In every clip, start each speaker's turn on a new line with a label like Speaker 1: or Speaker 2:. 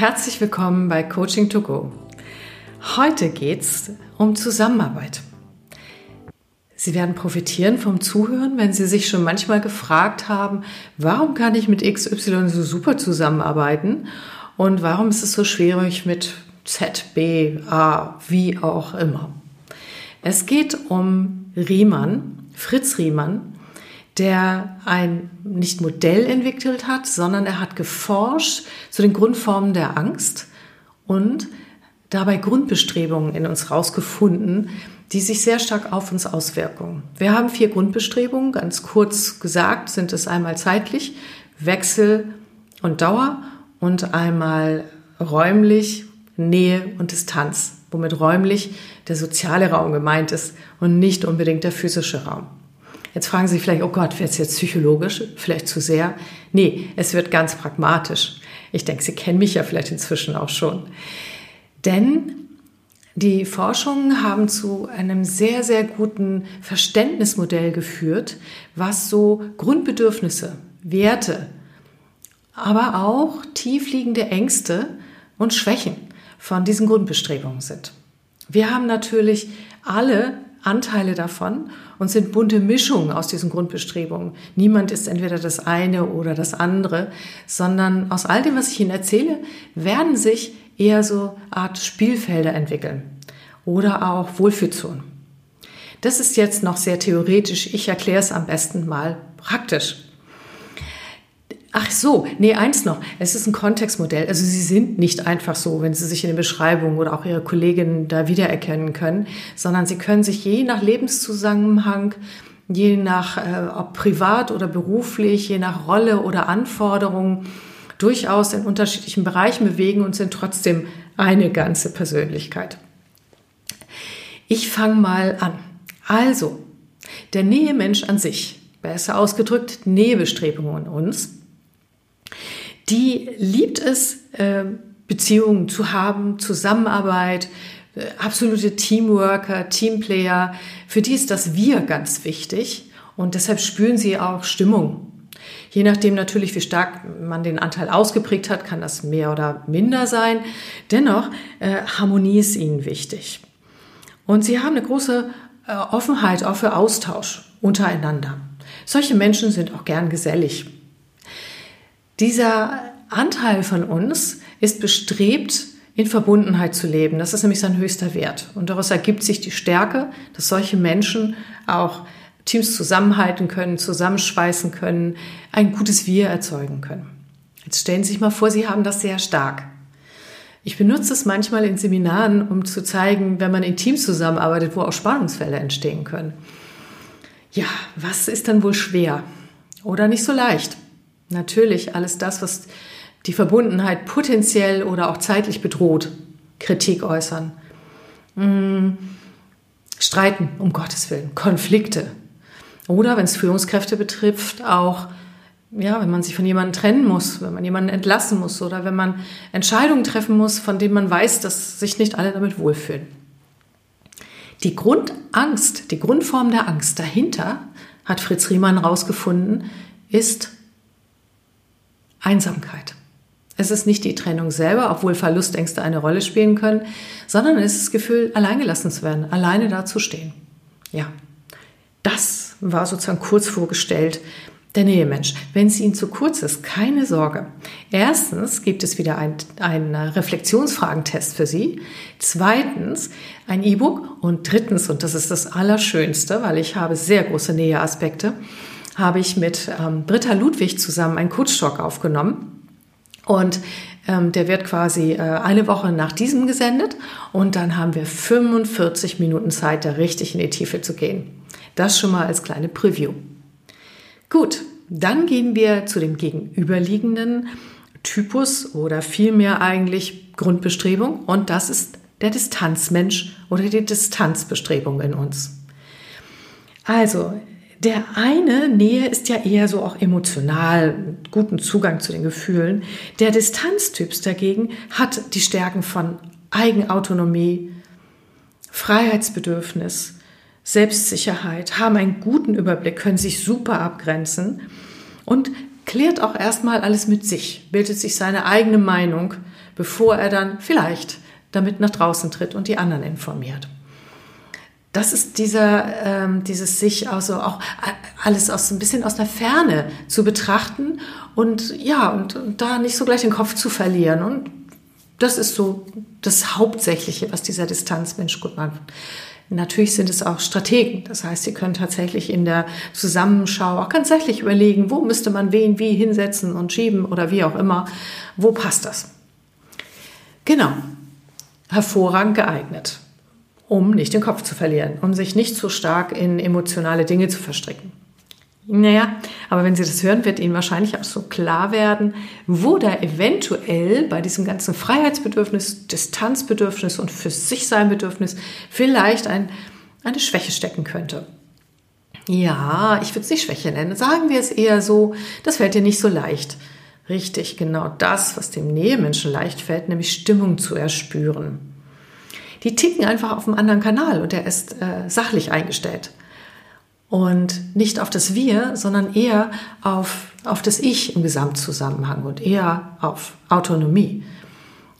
Speaker 1: Herzlich willkommen bei Coaching to Go. Heute geht es um Zusammenarbeit. Sie werden profitieren vom Zuhören, wenn Sie sich schon manchmal gefragt haben, warum kann ich mit XY so super zusammenarbeiten und warum ist es so schwierig mit Z, B, A, wie auch immer. Es geht um Riemann, Fritz Riemann, der ein nicht Modell entwickelt hat, sondern er hat geforscht zu den Grundformen der Angst und dabei Grundbestrebungen in uns rausgefunden, die sich sehr stark auf uns auswirken. Wir haben vier Grundbestrebungen, ganz kurz gesagt sind es einmal zeitlich, Wechsel und Dauer und einmal räumlich, Nähe und Distanz, womit räumlich der soziale Raum gemeint ist und nicht unbedingt der physische Raum. Jetzt fragen Sie sich vielleicht, oh Gott, wird es jetzt psychologisch? Vielleicht zu sehr? Nee, es wird ganz pragmatisch. Ich denke, Sie kennen mich ja vielleicht inzwischen auch schon. Denn die Forschungen haben zu einem sehr, sehr guten Verständnismodell geführt, was so Grundbedürfnisse, Werte, aber auch tiefliegende Ängste und Schwächen von diesen Grundbestrebungen sind. Wir haben natürlich alle Anteile davon und sind bunte Mischungen aus diesen Grundbestrebungen. Niemand ist entweder das eine oder das andere, sondern aus all dem, was ich Ihnen erzähle, werden sich eher so Art Spielfelder entwickeln oder auch Wohlfühlzonen. Das ist jetzt noch sehr theoretisch. Ich erkläre es am besten mal praktisch. Ach so, nee, eins noch. Es ist ein Kontextmodell. Also Sie sind nicht einfach so, wenn Sie sich in den Beschreibungen oder auch Ihre Kolleginnen da wiedererkennen können, sondern Sie können sich je nach Lebenszusammenhang, je nach, äh, ob privat oder beruflich, je nach Rolle oder Anforderungen, durchaus in unterschiedlichen Bereichen bewegen und sind trotzdem eine ganze Persönlichkeit. Ich fange mal an. Also, der Nähemensch an sich, besser ausgedrückt, Nähebestrebungen uns, die liebt es, ähm, Beziehungen zu haben, Zusammenarbeit, äh, absolute Teamworker, Teamplayer. Für die ist das Wir ganz wichtig und deshalb spüren sie auch Stimmung. Je nachdem natürlich, wie stark man den Anteil ausgeprägt hat, kann das mehr oder minder sein. Dennoch, äh, Harmonie ist ihnen wichtig. Und sie haben eine große äh, Offenheit auch für Austausch untereinander. Solche Menschen sind auch gern gesellig. Dieser Anteil von uns ist bestrebt, in Verbundenheit zu leben. Das ist nämlich sein höchster Wert. Und daraus ergibt sich die Stärke, dass solche Menschen auch Teams zusammenhalten können, zusammenschweißen können, ein gutes Wir erzeugen können. Jetzt stellen Sie sich mal vor, Sie haben das sehr stark. Ich benutze es manchmal in Seminaren, um zu zeigen, wenn man in Teams zusammenarbeitet, wo auch Spannungsfälle entstehen können. Ja, was ist dann wohl schwer oder nicht so leicht? Natürlich alles das, was die Verbundenheit potenziell oder auch zeitlich bedroht, Kritik äußern. Hm, streiten, um Gottes Willen, Konflikte. Oder wenn es Führungskräfte betrifft, auch ja, wenn man sich von jemandem trennen muss, wenn man jemanden entlassen muss oder wenn man Entscheidungen treffen muss, von denen man weiß, dass sich nicht alle damit wohlfühlen. Die Grundangst, die Grundform der Angst dahinter, hat Fritz Riemann herausgefunden, ist Einsamkeit. Es ist nicht die Trennung selber, obwohl Verlustängste eine Rolle spielen können, sondern es ist das Gefühl, alleingelassen zu werden, alleine dazustehen. Ja, das war sozusagen kurz vorgestellt der Nähemensch. Wenn es Ihnen zu kurz ist, keine Sorge. Erstens gibt es wieder einen Reflexionsfragentest für Sie. Zweitens ein E-Book. Und drittens, und das ist das Allerschönste, weil ich habe sehr große Näheaspekte, habe ich mit ähm, Britta Ludwig zusammen einen Coach-Talk aufgenommen. Und ähm, der wird quasi äh, eine Woche nach diesem gesendet. Und dann haben wir 45 Minuten Zeit, da richtig in die Tiefe zu gehen. Das schon mal als kleine Preview. Gut, dann gehen wir zu dem gegenüberliegenden Typus oder vielmehr eigentlich Grundbestrebung. Und das ist der Distanzmensch oder die Distanzbestrebung in uns. Also, der eine Nähe ist ja eher so auch emotional, guten Zugang zu den Gefühlen. Der Distanztyps dagegen hat die Stärken von Eigenautonomie, Freiheitsbedürfnis, Selbstsicherheit, haben einen guten Überblick, können sich super abgrenzen und klärt auch erstmal alles mit sich, bildet sich seine eigene Meinung, bevor er dann vielleicht damit nach draußen tritt und die anderen informiert. Das ist dieser, ähm, dieses sich also auch alles aus ein bisschen aus der Ferne zu betrachten und ja, und, und da nicht so gleich den Kopf zu verlieren. Und das ist so das Hauptsächliche, was dieser Distanzmensch gut macht. Natürlich sind es auch Strategen. Das heißt, sie können tatsächlich in der Zusammenschau auch ganz überlegen, wo müsste man wen wie hinsetzen und schieben oder wie auch immer. Wo passt das? Genau. Hervorragend geeignet, um nicht den Kopf zu verlieren, um sich nicht zu stark in emotionale Dinge zu verstricken. Naja, aber wenn Sie das hören, wird Ihnen wahrscheinlich auch so klar werden, wo da eventuell bei diesem ganzen Freiheitsbedürfnis, Distanzbedürfnis und für sich sein Bedürfnis vielleicht ein, eine Schwäche stecken könnte. Ja, ich würde es nicht Schwäche nennen. Sagen wir es eher so, das fällt dir nicht so leicht. Richtig, genau das, was dem Nähemenschen leicht fällt, nämlich Stimmung zu erspüren. Die ticken einfach auf einem anderen Kanal und er ist äh, sachlich eingestellt und nicht auf das Wir, sondern eher auf, auf das Ich im Gesamtzusammenhang und eher auf Autonomie.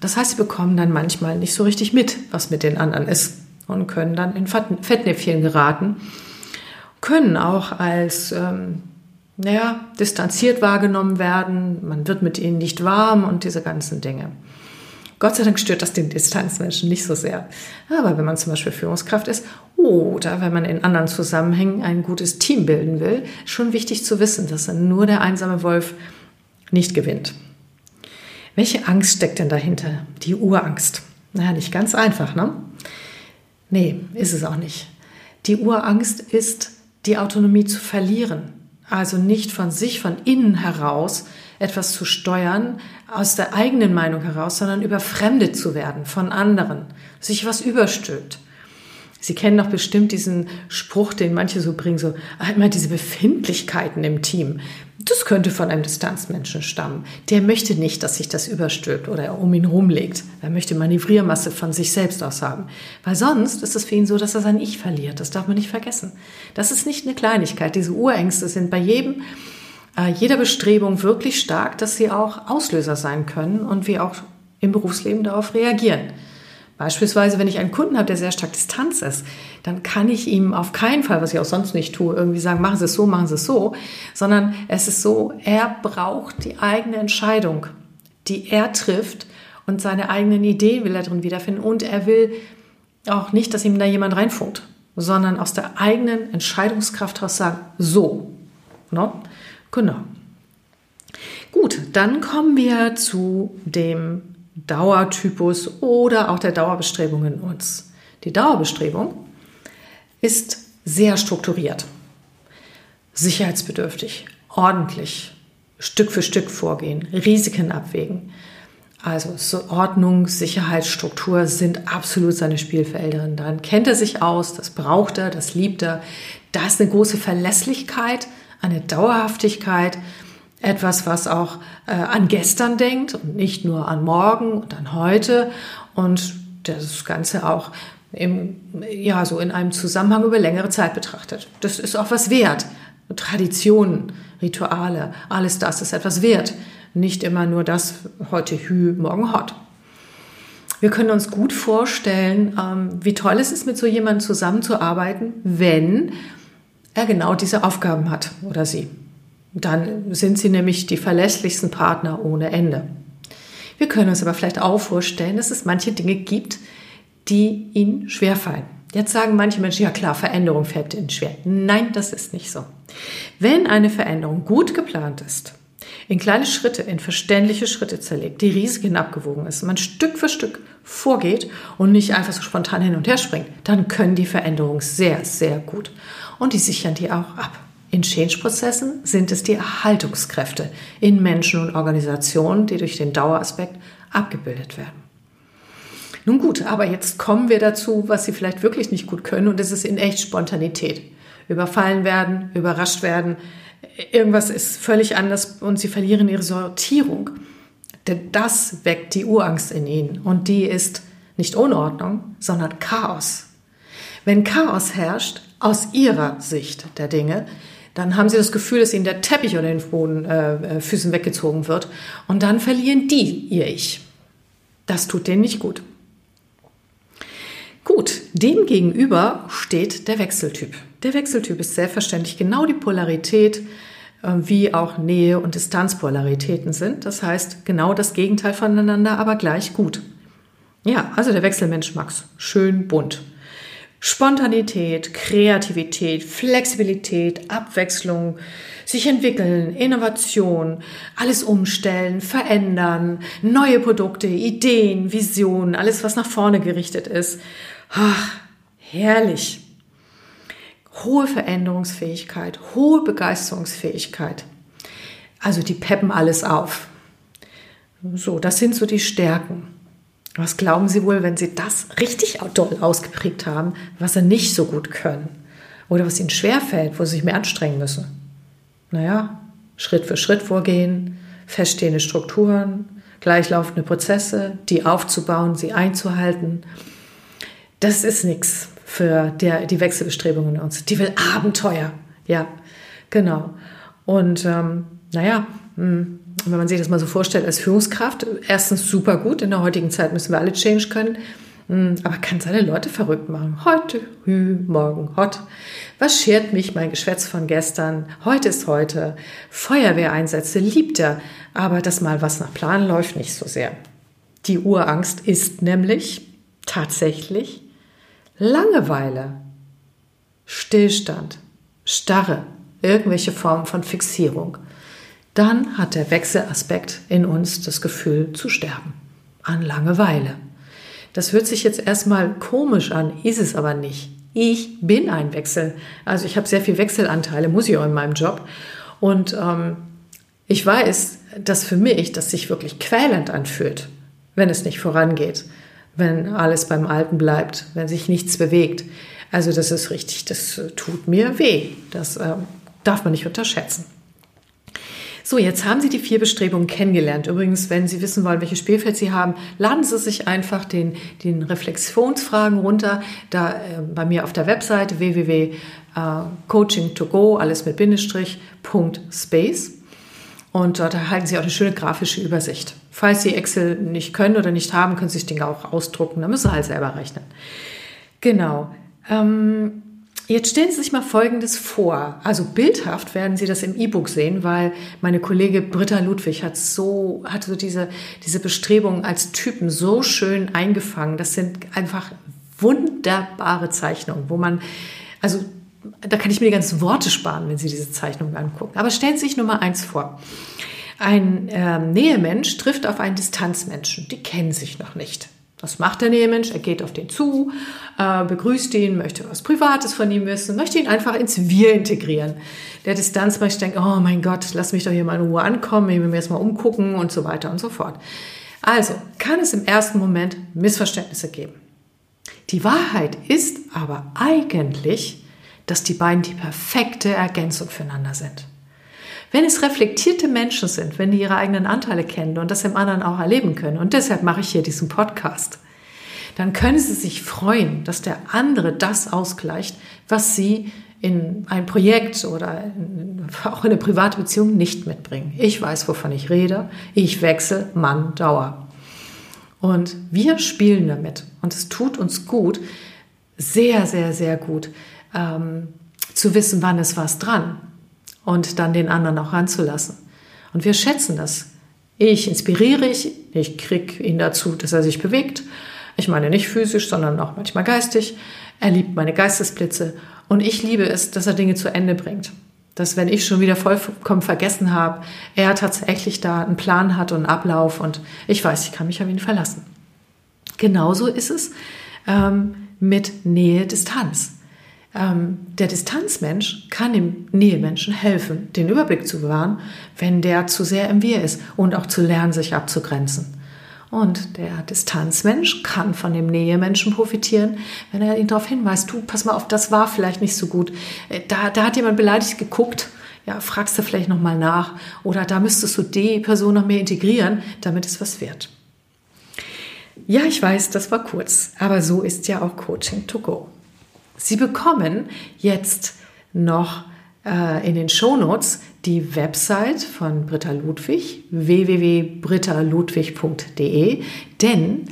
Speaker 1: Das heißt, sie bekommen dann manchmal nicht so richtig mit, was mit den anderen ist und können dann in Fettnäpfchen geraten, können auch als ähm, naja, distanziert wahrgenommen werden, man wird mit ihnen nicht warm und diese ganzen Dinge. Gott sei Dank stört das den Distanzmenschen nicht so sehr. Aber wenn man zum Beispiel Führungskraft ist oder wenn man in anderen Zusammenhängen ein gutes Team bilden will, schon wichtig zu wissen, dass dann nur der einsame Wolf nicht gewinnt. Welche Angst steckt denn dahinter? Die Urangst. Naja, nicht ganz einfach, ne? Nee, ist es auch nicht. Die Urangst ist, die Autonomie zu verlieren. Also nicht von sich, von innen heraus etwas zu steuern, aus der eigenen Meinung heraus, sondern überfremdet zu werden von anderen, sich was überstülpt. Sie kennen doch bestimmt diesen Spruch, den manche so bringen, so ah, immer diese Befindlichkeiten im Team. Das könnte von einem Distanzmenschen stammen. Der möchte nicht, dass sich das überstülpt oder um ihn rumlegt. Er möchte Manövriermasse von sich selbst aus haben. Weil sonst ist es für ihn so, dass er sein Ich verliert. Das darf man nicht vergessen. Das ist nicht eine Kleinigkeit. Diese Urängste sind bei jedem äh, jeder Bestrebung wirklich stark, dass sie auch Auslöser sein können und wir auch im Berufsleben darauf reagieren. Beispielsweise, wenn ich einen Kunden habe, der sehr stark Distanz ist, dann kann ich ihm auf keinen Fall, was ich auch sonst nicht tue, irgendwie sagen, machen Sie es so, machen Sie es so, sondern es ist so, er braucht die eigene Entscheidung, die er trifft und seine eigenen Ideen will er drin wiederfinden und er will auch nicht, dass ihm da jemand reinfunkt, sondern aus der eigenen Entscheidungskraft heraus sagen, so. Ne? Genau. Gut, dann kommen wir zu dem Dauertypus oder auch der Dauerbestrebung in uns. Die Dauerbestrebung ist sehr strukturiert, sicherheitsbedürftig, ordentlich, Stück für Stück vorgehen, Risiken abwägen. Also so Ordnung, Sicherheit, Struktur sind absolut seine Spielfelder. Dann kennt er sich aus, das braucht er, das liebt er. Da ist eine große Verlässlichkeit, eine Dauerhaftigkeit, etwas, was auch äh, an gestern denkt und nicht nur an morgen und an heute und das Ganze auch im, ja, so in einem Zusammenhang über längere Zeit betrachtet. Das ist auch was wert. Traditionen, Rituale, alles das ist etwas wert. Nicht immer nur das heute hü, morgen hot. Wir können uns gut vorstellen, ähm, wie toll es ist, mit so jemandem zusammenzuarbeiten, wenn er genau diese Aufgaben hat oder sie. Dann sind sie nämlich die verlässlichsten Partner ohne Ende. Wir können uns aber vielleicht auch vorstellen, dass es manche Dinge gibt, die ihnen schwerfallen. Jetzt sagen manche Menschen, ja klar, Veränderung fällt ihnen schwer. Nein, das ist nicht so. Wenn eine Veränderung gut geplant ist, in kleine Schritte, in verständliche Schritte zerlegt, die Risiken abgewogen ist, man Stück für Stück vorgeht und nicht einfach so spontan hin und her springt, dann können die Veränderungen sehr, sehr gut. Und die sichern die auch ab. In Change-Prozessen sind es die Erhaltungskräfte in Menschen und Organisationen, die durch den Daueraspekt abgebildet werden. Nun gut, aber jetzt kommen wir dazu, was Sie vielleicht wirklich nicht gut können, und das ist in echt Spontanität. Überfallen werden, überrascht werden, irgendwas ist völlig anders und Sie verlieren Ihre Sortierung. Denn das weckt die Urangst in Ihnen und die ist nicht Unordnung, sondern Chaos. Wenn Chaos herrscht, aus Ihrer Sicht der Dinge, Dann haben sie das Gefühl, dass ihnen der Teppich unter den Boden, äh, Füßen weggezogen wird. Und dann verlieren die ihr Ich. Das tut denen nicht gut. Gut, dem gegenüber steht der Wechseltyp. Der Wechseltyp ist selbstverständlich genau die Polarität, äh, wie auch Nähe- und Distanzpolaritäten sind. Das heißt, genau das Gegenteil voneinander, aber gleich gut. Ja, also der Wechselmensch mag's schön bunt. Spontanität, Kreativität, Flexibilität, Abwechslung, sich entwickeln, Innovation, alles umstellen, verändern, neue Produkte, Ideen, Visionen, alles, was nach vorne gerichtet ist. Ach, herrlich. Hohe Veränderungsfähigkeit, hohe Begeisterungsfähigkeit. Also die peppen alles auf. So, das sind so die Stärken. Was glauben Sie wohl, wenn Sie das richtig doll ausgeprägt haben, was Sie nicht so gut können? Oder was Ihnen schwerfällt, wo Sie sich mehr anstrengen müssen? Naja, Schritt für Schritt vorgehen, feststehende Strukturen, gleichlaufende Prozesse, die aufzubauen, sie einzuhalten. Das ist nichts für der, die Wechselbestrebungen in uns. Die will Abenteuer. Ja, genau. Und ähm, naja, hm, wenn man sich das mal so vorstellt als Führungskraft, erstens super gut, in der heutigen Zeit müssen wir alle Change können, hm, aber kann seine Leute verrückt machen. Heute hü, morgen hot. Was schert mich mein Geschwätz von gestern? Heute ist heute. Feuerwehreinsätze liebt er, aber das mal was nach Plan läuft nicht so sehr. Die Urangst ist nämlich tatsächlich Langeweile, Stillstand, Starre, irgendwelche Formen von Fixierung dann hat der Wechselaspekt in uns das Gefühl zu sterben. An Langeweile. Das hört sich jetzt erstmal komisch an, ist es aber nicht. Ich bin ein Wechsel. Also ich habe sehr viel Wechselanteile, muss ich auch in meinem Job. Und ähm, ich weiß, dass für mich das sich wirklich quälend anfühlt, wenn es nicht vorangeht, wenn alles beim Alten bleibt, wenn sich nichts bewegt. Also das ist richtig, das tut mir weh. Das äh, darf man nicht unterschätzen. So, jetzt haben Sie die vier Bestrebungen kennengelernt. Übrigens, wenn Sie wissen wollen, welches Spielfeld Sie haben, laden Sie sich einfach den, den Reflexionsfragen runter, da äh, bei mir auf der Webseite www.coaching2go, alles mit Bindestrich, Space. Und dort erhalten Sie auch eine schöne grafische Übersicht. Falls Sie Excel nicht können oder nicht haben, können Sie sich Dinge auch ausdrucken. Da müssen Sie halt selber rechnen. Genau. Ähm, Jetzt stellen Sie sich mal Folgendes vor. Also bildhaft werden Sie das im E-Book sehen, weil meine Kollege Britta Ludwig hat so, hat so diese, diese Bestrebungen als Typen so schön eingefangen. Das sind einfach wunderbare Zeichnungen, wo man, also da kann ich mir die ganzen Worte sparen, wenn Sie diese Zeichnungen angucken. Aber stellen Sie sich nur mal eins vor. Ein äh, Nähemensch trifft auf einen Distanzmenschen. Die kennen sich noch nicht. Was macht der Nähemensch? Er geht auf den zu, äh, begrüßt ihn, möchte was Privates von ihm wissen, möchte ihn einfach ins Wir integrieren. Der Distanzmensch denkt, oh mein Gott, lass mich doch hier mal in Ruhe ankommen, ich will mir erstmal umgucken und so weiter und so fort. Also kann es im ersten Moment Missverständnisse geben. Die Wahrheit ist aber eigentlich, dass die beiden die perfekte Ergänzung füreinander sind. Wenn es reflektierte Menschen sind, wenn die ihre eigenen Anteile kennen und das im anderen auch erleben können, und deshalb mache ich hier diesen Podcast, dann können sie sich freuen, dass der andere das ausgleicht, was sie in ein Projekt oder auch in eine private Beziehung nicht mitbringen. Ich weiß, wovon ich rede. Ich wechsle Mann Dauer. Und wir spielen damit. Und es tut uns gut, sehr, sehr, sehr gut, ähm, zu wissen, wann ist was dran und dann den anderen auch ranzulassen. Und wir schätzen das. Ich inspiriere ich, ich kriege ihn dazu, dass er sich bewegt. Ich meine nicht physisch, sondern auch manchmal geistig. Er liebt meine Geistesblitze und ich liebe es, dass er Dinge zu Ende bringt. Dass wenn ich schon wieder vollkommen vergessen habe, er tatsächlich da einen Plan hat und einen Ablauf und ich weiß, ich kann mich auf ihn verlassen. Genauso ist es ähm, mit Nähe-Distanz. Ähm, der Distanzmensch kann dem Nähemenschen helfen, den Überblick zu bewahren, wenn der zu sehr im Wir ist und auch zu lernen, sich abzugrenzen. Und der Distanzmensch kann von dem Nähemenschen profitieren, wenn er ihn darauf hinweist, du, pass mal auf, das war vielleicht nicht so gut. Äh, da, da hat jemand beleidigt geguckt, ja, fragst du vielleicht nochmal nach. Oder da müsstest du die Person noch mehr integrieren, damit es was wird. Ja, ich weiß, das war kurz, aber so ist ja auch Coaching to go. Sie bekommen jetzt noch äh, in den Shownotes die Website von Britta Ludwig, www.brittaludwig.de, denn,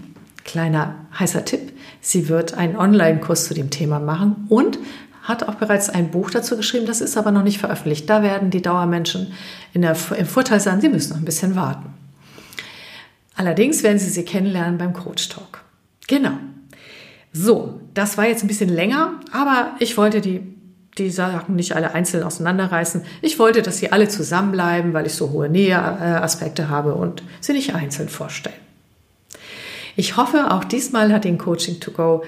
Speaker 1: kleiner heißer Tipp, sie wird einen Online-Kurs zu dem Thema machen und hat auch bereits ein Buch dazu geschrieben, das ist aber noch nicht veröffentlicht. Da werden die Dauermenschen in der, im Vorteil sein, sie müssen noch ein bisschen warten. Allerdings werden Sie sie kennenlernen beim Coach Talk. Genau. So, das war jetzt ein bisschen länger, aber ich wollte die die Sachen nicht alle einzeln auseinanderreißen. Ich wollte, dass sie alle zusammenbleiben, weil ich so hohe Näheaspekte habe und sie nicht einzeln vorstellen. Ich hoffe, auch diesmal hat den Coaching to Go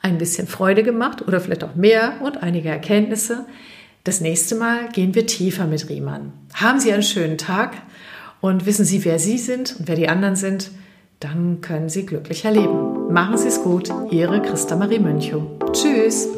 Speaker 1: ein bisschen Freude gemacht oder vielleicht auch mehr und einige Erkenntnisse. Das nächste Mal gehen wir tiefer mit Riemann. Haben Sie einen schönen Tag und wissen Sie, wer Sie sind und wer die anderen sind, dann können Sie glücklicher leben. Machen Sie es gut, Ihre Christa Marie Mönchow. Tschüss!